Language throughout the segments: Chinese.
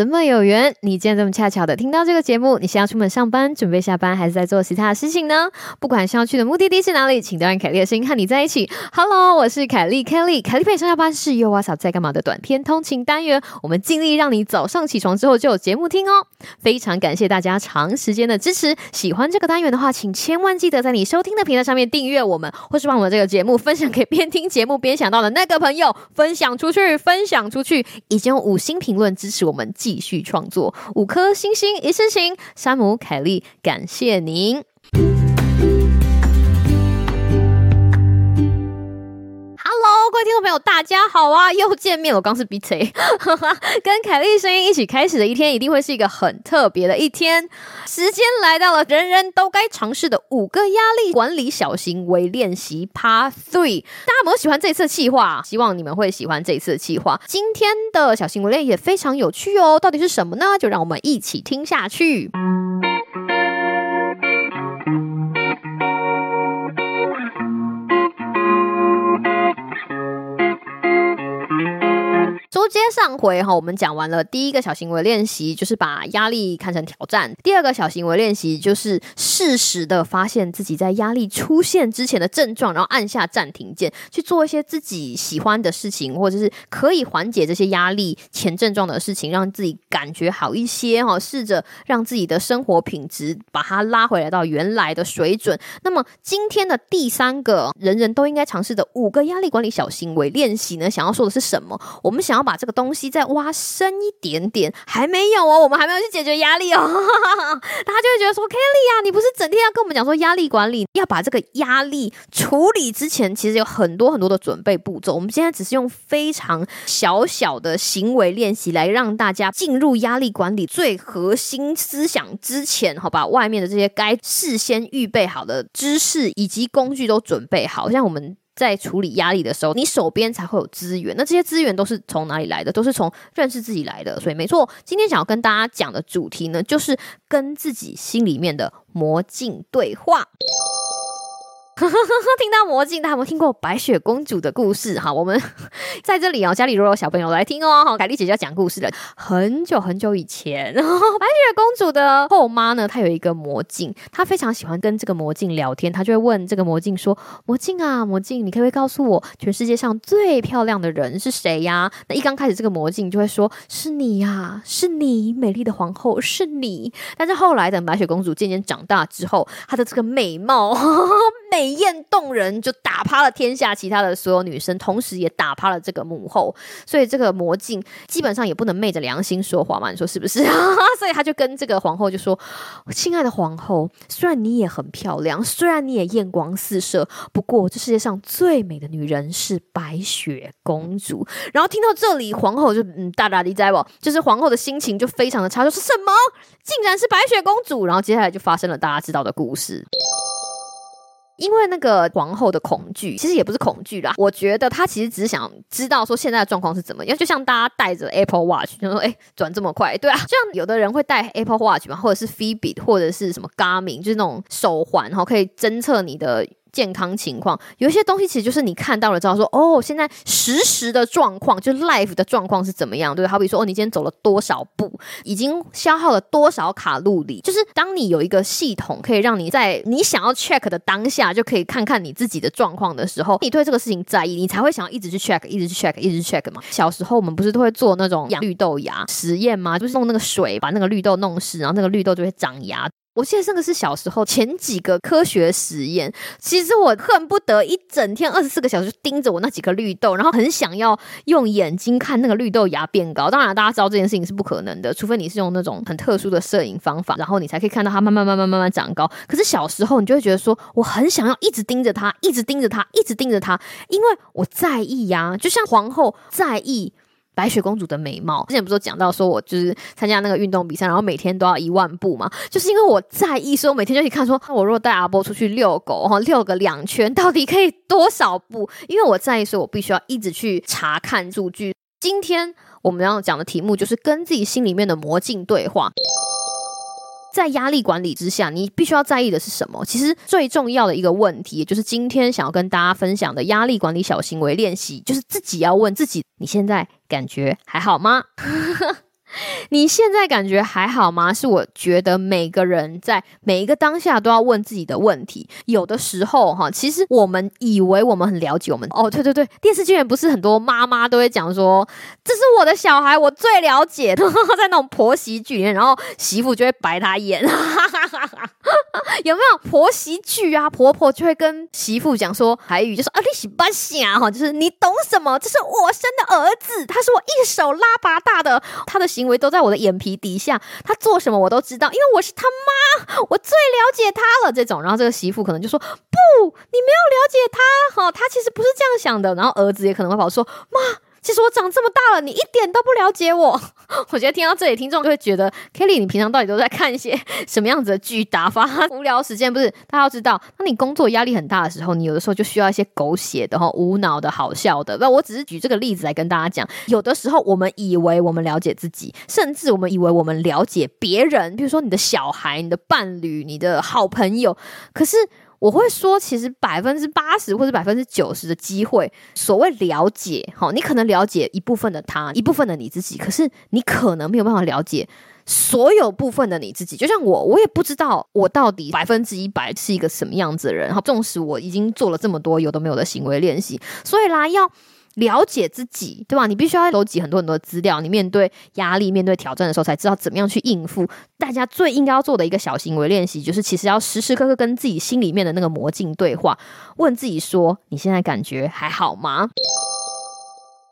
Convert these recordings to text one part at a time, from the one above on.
们怎么有缘？你竟然这么恰巧的听到这个节目？你是要出门上班，准备下班，还是在做其他的事情呢？不管是要去的目的地是哪里，请都让凯莉的声音和你在一起。Hello，我是凯莉，Kelly，凯莉陪上下班是又哇嫂在干嘛的短片通勤单元。我们尽力让你早上起床之后就有节目听哦。非常感谢大家长时间的支持。喜欢这个单元的话，请千万记得在你收听的平台上面订阅我们，或是把我们这个节目分享给边听节目边想到的那个朋友，分享出去，分享出去，已经用五星评论支持我们继续创作，五颗星星一次性。山姆凯利，感谢您。位听众朋友，大家好啊！又见面了，我刚是 B C，跟凯莉声音一起开始的一天，一定会是一个很特别的一天。时间来到了人人都该尝试的五个压力管理小行为练习 Part Three。大家有没有喜欢这次的计划？希望你们会喜欢这次的计划。今天的小行为练也非常有趣哦，到底是什么呢？就让我们一起听下去。接上回哈，我们讲完了第一个小行为练习，就是把压力看成挑战；第二个小行为练习就是适时的发现自己在压力出现之前的症状，然后按下暂停键，去做一些自己喜欢的事情，或者是可以缓解这些压力前症状的事情，让自己感觉好一些哈。试着让自己的生活品质把它拉回来到原来的水准。那么今天的第三个人人都应该尝试的五个压力管理小行为练习呢？想要说的是什么？我们想要把这个东西再挖深一点点，还没有哦，我们还没有去解决压力哦。大家就会觉得说，Kelly 啊，你不是整天要跟我们讲说压力管理，要把这个压力处理之前，其实有很多很多的准备步骤。我们现在只是用非常小小的行为练习来让大家进入压力管理最核心思想之前，好把外面的这些该事先预备好的知识以及工具都准备好，像我们。在处理压力的时候，你手边才会有资源。那这些资源都是从哪里来的？都是从认识自己来的。所以，没错，今天想要跟大家讲的主题呢，就是跟自己心里面的魔镜对话。听到魔镜，大家有没有听过白雪公主的故事？哈，我们在这里哦，家里如果有小朋友来听哦，哈，凯丽姐姐要讲故事了。很久很久以前，白雪公主的后妈呢，她有一个魔镜，她非常喜欢跟这个魔镜聊天，她就会问这个魔镜说：“魔镜啊，魔镜，你可不可以告诉我，全世界上最漂亮的人是谁呀？”那一刚开始，这个魔镜就会说：“是你呀，是你，美丽的皇后，是你。”但是后来等白雪公主渐渐长大之后，她的这个美貌美。艳动人，就打趴了天下其他的所有女生，同时也打趴了这个母后。所以这个魔镜基本上也不能昧着良心说话嘛，你说是不是？所以他就跟这个皇后就说：“亲爱的皇后，虽然你也很漂亮，虽然你也艳光四射，不过这世界上最美的女人是白雪公主。”然后听到这里，皇后就嗯大大的在不，就是皇后的心情就非常的差，说是什么？竟然是白雪公主！然后接下来就发生了大家知道的故事。因为那个皇后的恐惧，其实也不是恐惧啦。我觉得她其实只是想知道说现在的状况是怎么样。就像大家带着 Apple Watch，就说哎转这么快，对啊。就像有的人会带 Apple Watch 嘛，或者是 Fitbit，或者是什么 Garmin，就是那种手环然后，可以侦测你的。健康情况有一些东西，其实就是你看到了，之后说哦，现在实时的状况，就 life 的状况是怎么样，对好比说，哦，你今天走了多少步，已经消耗了多少卡路里，就是当你有一个系统，可以让你在你想要 check 的当下，就可以看看你自己的状况的时候，你对这个事情在意，你才会想要一直去 check，一直去 check，一直 check 嘛。小时候我们不是都会做那种养绿豆芽实验吗？就是用那个水把那个绿豆弄湿，然后那个绿豆就会长芽。我记得这个是小时候前几个科学实验。其实我恨不得一整天二十四个小时盯着我那几颗绿豆，然后很想要用眼睛看那个绿豆芽变高。当然，大家知道这件事情是不可能的，除非你是用那种很特殊的摄影方法，然后你才可以看到它慢慢慢慢慢慢长高。可是小时候你就会觉得说，我很想要一直盯着它，一直盯着它，一直盯着它，因为我在意呀，就像皇后在意。白雪公主的美貌，之前不是讲到说我就是参加那个运动比赛，然后每天都要一万步嘛，就是因为我在意，所以我每天就去看说，我如果带阿波出去遛狗哈，遛个两圈到底可以多少步？因为我在意，所以我必须要一直去查看数据。今天我们要讲的题目就是跟自己心里面的魔镜对话。在压力管理之下，你必须要在意的是什么？其实最重要的一个问题，也就是今天想要跟大家分享的压力管理小行为练习，就是自己要问自己：你现在感觉还好吗？你现在感觉还好吗？是我觉得每个人在每一个当下都要问自己的问题。有的时候哈，其实我们以为我们很了解我们哦，对对对，电视剧里不是很多妈妈都会讲说，这是我的小孩，我最了解。在那种婆媳剧里面，然后媳妇就会白他眼，有没有婆媳剧啊？婆婆就会跟媳妇讲说台语，就说啊，你喜欢想哈，就是你懂什么？这是我生的儿子，他是我一手拉拔大的，他的。行为都在我的眼皮底下，他做什么我都知道，因为我是他妈，我最了解他了。这种，然后这个媳妇可能就说：“不，你没有了解他，哈，他其实不是这样想的。”然后儿子也可能会跑说：“妈。”其实我长这么大了，你一点都不了解我。我觉得听到这里，听众就会觉得 Kelly，你平常到底都在看一些什么样子的剧打发 无聊时间？不是，大家要知道，当你工作压力很大的时候，你有的时候就需要一些狗血的、哈无脑的好笑的。不，我只是举这个例子来跟大家讲，有的时候我们以为我们了解自己，甚至我们以为我们了解别人，比如说你的小孩、你的伴侣、你的好朋友，可是。我会说，其实百分之八十或者百分之九十的机会，所谓了解，哈，你可能了解一部分的他，一部分的你自己，可是你可能没有办法了解所有部分的你自己。就像我，我也不知道我到底百分之一百是一个什么样子的人，哈，纵使我已经做了这么多有都没有的行为练习，所以啦，要。了解自己，对吧？你必须要收集很多很多资料，你面对压力、面对挑战的时候，才知道怎么样去应付。大家最应该要做的一个小行为练习，就是其实要时时刻刻跟自己心里面的那个魔镜对话，问自己说：你现在感觉还好吗？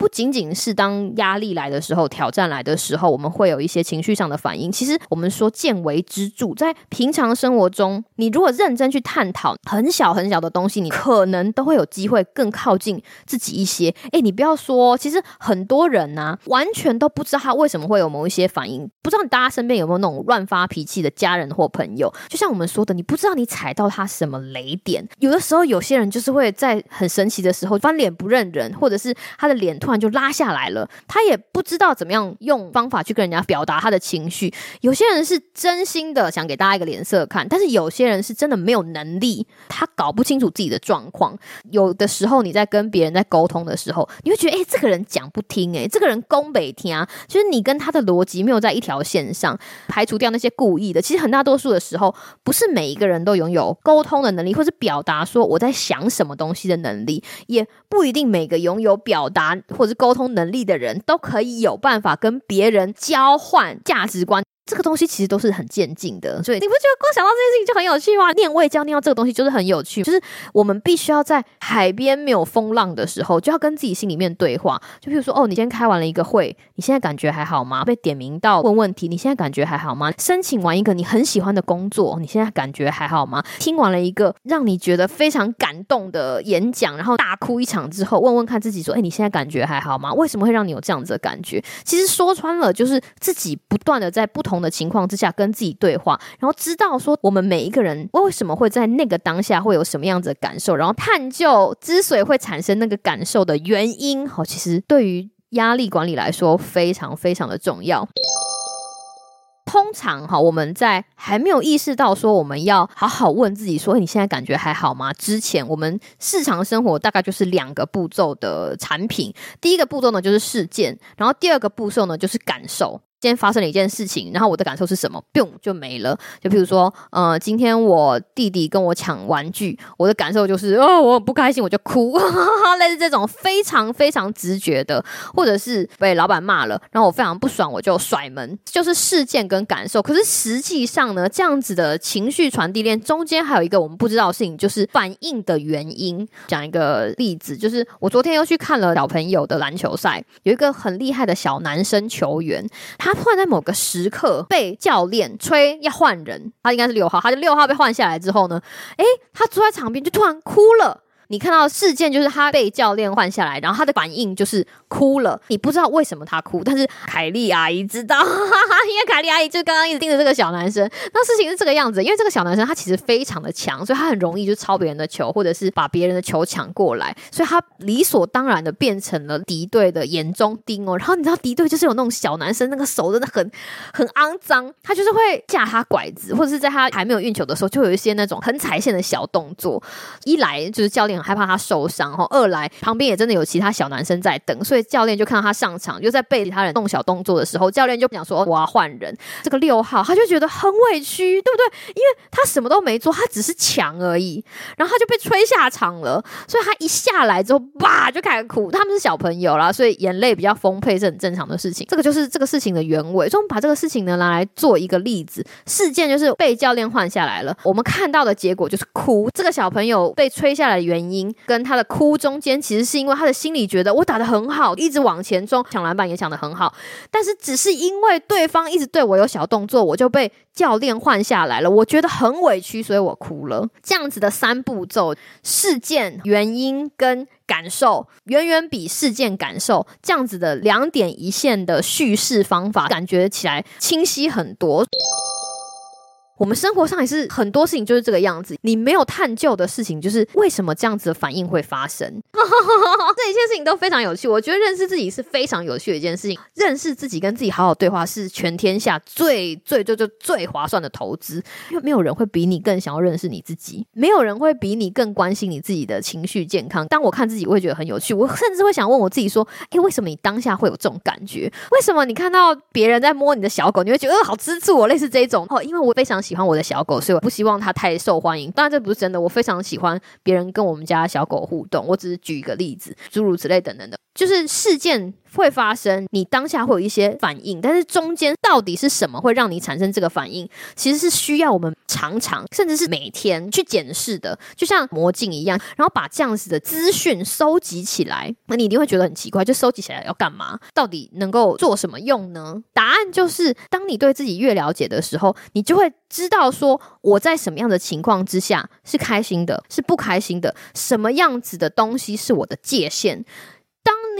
不仅仅是当压力来的时候、挑战来的时候，我们会有一些情绪上的反应。其实我们说见微知著，在平常生活中，你如果认真去探讨很小很小的东西，你可能都会有机会更靠近自己一些。诶，你不要说，其实很多人呢，完全都不知道他为什么会有某一些反应。不知道大家身边有没有那种乱发脾气的家人或朋友？就像我们说的，你不知道你踩到他什么雷点。有的时候，有些人就是会在很神奇的时候翻脸不认人，或者是他的脸。然就拉下来了，他也不知道怎么样用方法去跟人家表达他的情绪。有些人是真心的想给大家一个脸色看，但是有些人是真的没有能力，他搞不清楚自己的状况。有的时候你在跟别人在沟通的时候，你会觉得，哎，这个人讲不听，哎，这个人攻北听啊，就是你跟他的逻辑没有在一条线上。排除掉那些故意的，其实很大多数的时候，不是每一个人都拥有沟通的能力，或是表达说我在想什么东西的能力，也不一定每个拥有表达。或者沟通能力的人都可以有办法跟别人交换价值观。这个东西其实都是很渐进的，所以你不觉得光想到这件事情就很有趣吗？念未教念到这个东西就是很有趣，就是我们必须要在海边没有风浪的时候，就要跟自己心里面对话。就比如说，哦，你今天开完了一个会，你现在感觉还好吗？被点名到问问题，你现在感觉还好吗？申请完一个你很喜欢的工作，你现在感觉还好吗？听完了一个让你觉得非常感动的演讲，然后大哭一场之后，问问看自己说，哎，你现在感觉还好吗？为什么会让你有这样子的感觉？其实说穿了，就是自己不断的在不同。的情况之下跟自己对话，然后知道说我们每一个人为什么会在那个当下会有什么样子的感受，然后探究之所以会产生那个感受的原因。好，其实对于压力管理来说非常非常的重要。通常哈，我们在还没有意识到说我们要好好问自己说你现在感觉还好吗？之前，我们日常生活大概就是两个步骤的产品。第一个步骤呢就是事件，然后第二个步骤呢就是感受。今天发生了一件事情，然后我的感受是什么？boom 就没了。就比如说，呃，今天我弟弟跟我抢玩具，我的感受就是，哦，我不开心，我就哭，类似这种非常非常直觉的，或者是被老板骂了，然后我非常不爽，我就甩门，就是事件跟感受。可是实际上呢，这样子的情绪传递链中间还有一个我们不知道的事情，就是反应的原因。讲一个例子，就是我昨天又去看了小朋友的篮球赛，有一个很厉害的小男生球员，他。他突然在某个时刻被教练吹要换人，他应该是六号，他就六号被换下来之后呢，诶，他坐在场边就突然哭了。你看到事件就是他被教练换下来，然后他的反应就是哭了。你不知道为什么他哭，但是凯莉阿姨知道，哈哈因为凯莉阿姨就刚刚一直盯着这个小男生。那事情是这个样子，因为这个小男生他其实非常的强，所以他很容易就抄别人的球，或者是把别人的球抢过来，所以他理所当然的变成了敌对的眼中钉哦。然后你知道敌对就是有那种小男生，那个手真的很很肮脏，他就是会架他拐子，或者是在他还没有运球的时候，就有一些那种很踩线的小动作。一来就是教练。害怕他受伤，哈。二来旁边也真的有其他小男生在等，所以教练就看到他上场，就在被其他人动小动作的时候，教练就讲说我要换人。这个六号他就觉得很委屈，对不对？因为他什么都没做，他只是抢而已，然后他就被吹下场了。所以他一下来之后，哇，就开始哭。他们是小朋友啦，所以眼泪比较丰沛是很正常的事情。这个就是这个事情的原委。所以我们把这个事情呢拿来做一个例子，事件就是被教练换下来了。我们看到的结果就是哭。这个小朋友被吹下来的原因，跟他的哭中间，其实是因为他的心里觉得我打的很好，一直往前冲，抢篮板也抢的很好，但是只是因为对方一直对我有小动作，我就被教练换下来了。我觉得很委屈，所以我哭了。这样子的三步骤：事件、原因跟感受，远远比事件感受这样子的两点一线的叙事方法，感觉起来清晰很多。我们生活上也是很多事情就是这个样子，你没有探究的事情，就是为什么这样子的反应会发生。这一切事情都非常有趣，我觉得认识自己是非常有趣的一件事情。认识自己跟自己好好对话，是全天下最最最最最划算的投资，因为没有人会比你更想要认识你自己，没有人会比你更关心你自己的情绪健康。当我看自己，我会觉得很有趣，我甚至会想问我自己说：，诶，为什么你当下会有这种感觉？为什么你看到别人在摸你的小狗，你会觉得呃好吃醋？我类似这种哦，因为我非常喜喜欢我的小狗，所以我不希望它太受欢迎。当然这不是真的，我非常喜欢别人跟我们家小狗互动。我只是举一个例子，诸如此类等等的，就是事件会发生，你当下会有一些反应，但是中间到底是什么会让你产生这个反应，其实是需要我们常常甚至是每天去检视的，就像魔镜一样，然后把这样子的资讯收集起来，那你一定会觉得很奇怪，就收集起来要干嘛？到底能够做什么用呢？答案就是，当你对自己越了解的时候，你就会知道说我在什么样的情况之下是开心的，是不开心的，什么样子的东西是我的界限。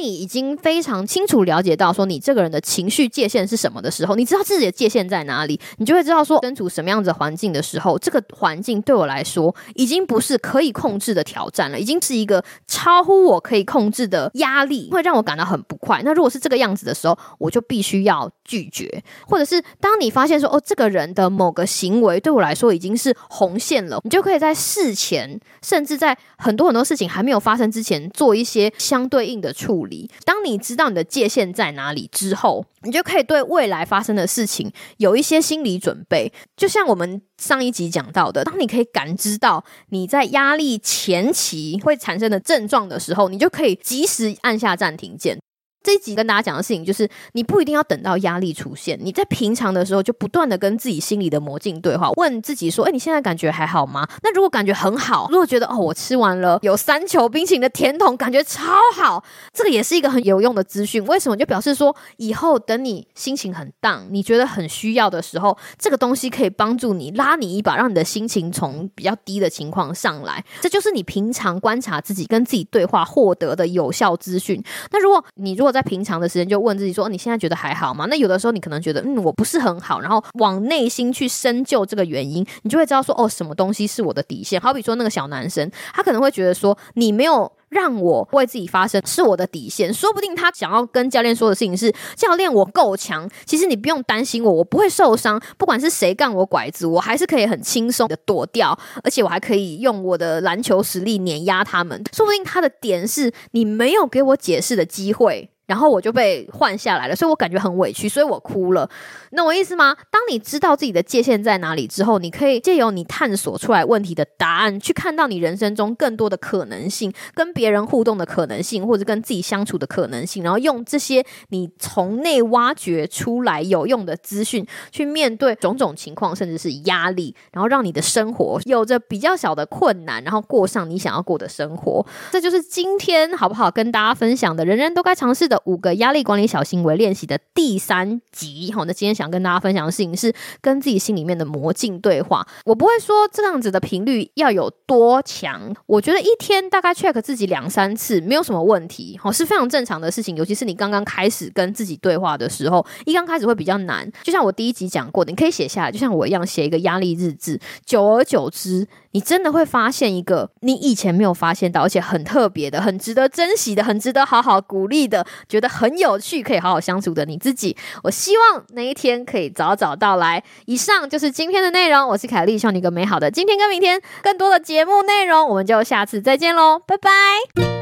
你已经非常清楚了解到说你这个人的情绪界限是什么的时候，你知道自己的界限在哪里，你就会知道说身处什么样子环境的时候，这个环境对我来说已经不是可以控制的挑战了，已经是一个超乎我可以控制的压力，会让我感到很不快。那如果是这个样子的时候，我就必须要拒绝，或者是当你发现说哦，这个人的某个行为对我来说已经是红线了，你就可以在事前，甚至在很多很多事情还没有发生之前，做一些相对应的处理。当你知道你的界限在哪里之后，你就可以对未来发生的事情有一些心理准备。就像我们上一集讲到的，当你可以感知到你在压力前期会产生的症状的时候，你就可以及时按下暂停键。这一集跟大家讲的事情就是，你不一定要等到压力出现，你在平常的时候就不断的跟自己心里的魔镜对话，问自己说：“哎，你现在感觉还好吗？”那如果感觉很好，如果觉得哦，我吃完了有三球冰淇淋的甜筒，感觉超好，这个也是一个很有用的资讯。为什么？就表示说，以后等你心情很荡，你觉得很需要的时候，这个东西可以帮助你拉你一把，让你的心情从比较低的情况上来。这就是你平常观察自己、跟自己对话获得的有效资讯。那如果你如果在平常的时间就问自己说：“你现在觉得还好吗？”那有的时候你可能觉得，嗯，我不是很好，然后往内心去深究这个原因，你就会知道说：“哦，什么东西是我的底线？”好比说那个小男生，他可能会觉得说：“你没有让我为自己发声，是我的底线。”说不定他想要跟教练说的事情是：“教练，我够强，其实你不用担心我，我不会受伤。不管是谁干我拐子，我还是可以很轻松的躲掉，而且我还可以用我的篮球实力碾压他们。”说不定他的点是你没有给我解释的机会。然后我就被换下来了，所以我感觉很委屈，所以我哭了。那我意思吗？当你知道自己的界限在哪里之后，你可以借由你探索出来问题的答案，去看到你人生中更多的可能性，跟别人互动的可能性，或者跟自己相处的可能性。然后用这些你从内挖掘出来有用的资讯，去面对种种情况，甚至是压力，然后让你的生活有着比较小的困难，然后过上你想要过的生活。这就是今天好不好跟大家分享的，人人都该尝试的。五个压力管理小行为练习的第三集，好，那今天想跟大家分享的事情是跟自己心里面的魔镜对话。我不会说这样子的频率要有多强，我觉得一天大概 check 自己两三次没有什么问题，好是非常正常的事情。尤其是你刚刚开始跟自己对话的时候，一刚开始会比较难。就像我第一集讲过的，你可以写下来，就像我一样写一个压力日志，久而久之。你真的会发现一个你以前没有发现到，而且很特别的、很值得珍惜的、很值得好好鼓励的觉得很有趣，可以好好相处的你自己。我希望那一天可以早早到来。以上就是今天的内容，我是凯丽，希望你一个美好的今天跟明天。更多的节目内容，我们就下次再见喽，拜拜。